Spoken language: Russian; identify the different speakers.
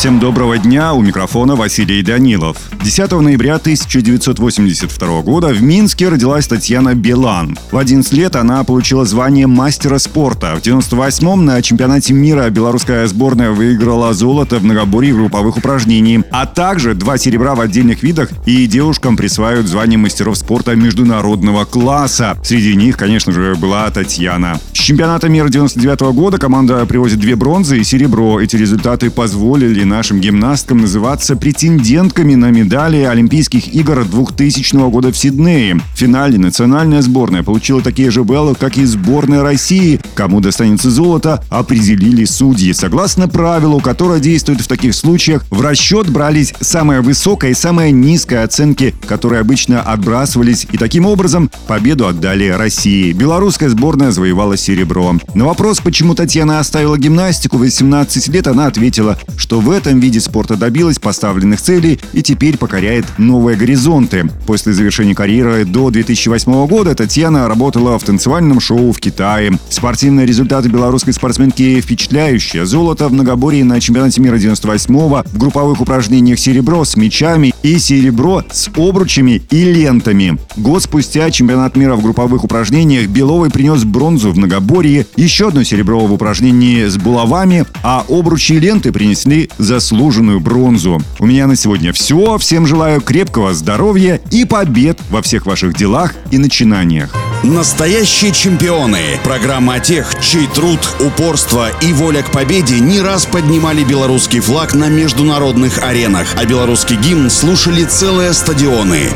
Speaker 1: Всем доброго дня, у микрофона Василий Данилов. 10 ноября 1982 года в Минске родилась Татьяна Белан. В 11 лет она получила звание мастера спорта. В 98-м на чемпионате мира белорусская сборная выиграла золото в многоборье групповых упражнений, а также два серебра в отдельных видах и девушкам присваивают звание мастеров спорта международного класса. Среди них, конечно же, была Татьяна. С чемпионата мира 99 года команда привозит две бронзы и серебро. Эти результаты позволили нашим гимнасткам называться претендентками на медали Олимпийских игр 2000 года в Сиднее. В финале национальная сборная получила такие же баллы, как и сборная России. Кому достанется золото, определили судьи. Согласно правилу, которое действует в таких случаях, в расчет брались самая высокая и самая низкая оценки, которые обычно отбрасывались, и таким образом победу отдали России. Белорусская сборная завоевала серебро. На вопрос, почему Татьяна оставила гимнастику в 18 лет, она ответила, что в этом виде спорта добилась поставленных целей и теперь покоряет новые горизонты. После завершения карьеры до 2008 года Татьяна работала в танцевальном шоу в Китае. Спортивные результаты белорусской спортсменки впечатляющие. Золото в многоборье на чемпионате мира 98-го, в групповых упражнениях серебро с мячами и серебро с обручами и лентами. Год спустя чемпионат мира в групповых упражнениях Беловой принес бронзу в многоборье, еще одно серебро в упражнении с булавами, а обручи и ленты принесли заслуженную бронзу. У меня на сегодня все. Всем желаю крепкого здоровья и побед во всех ваших делах и начинаниях.
Speaker 2: Настоящие чемпионы. Программа о тех, чей труд, упорство и воля к победе не раз поднимали белорусский флаг на международных аренах, а белорусский гимн слушали целые стадионы.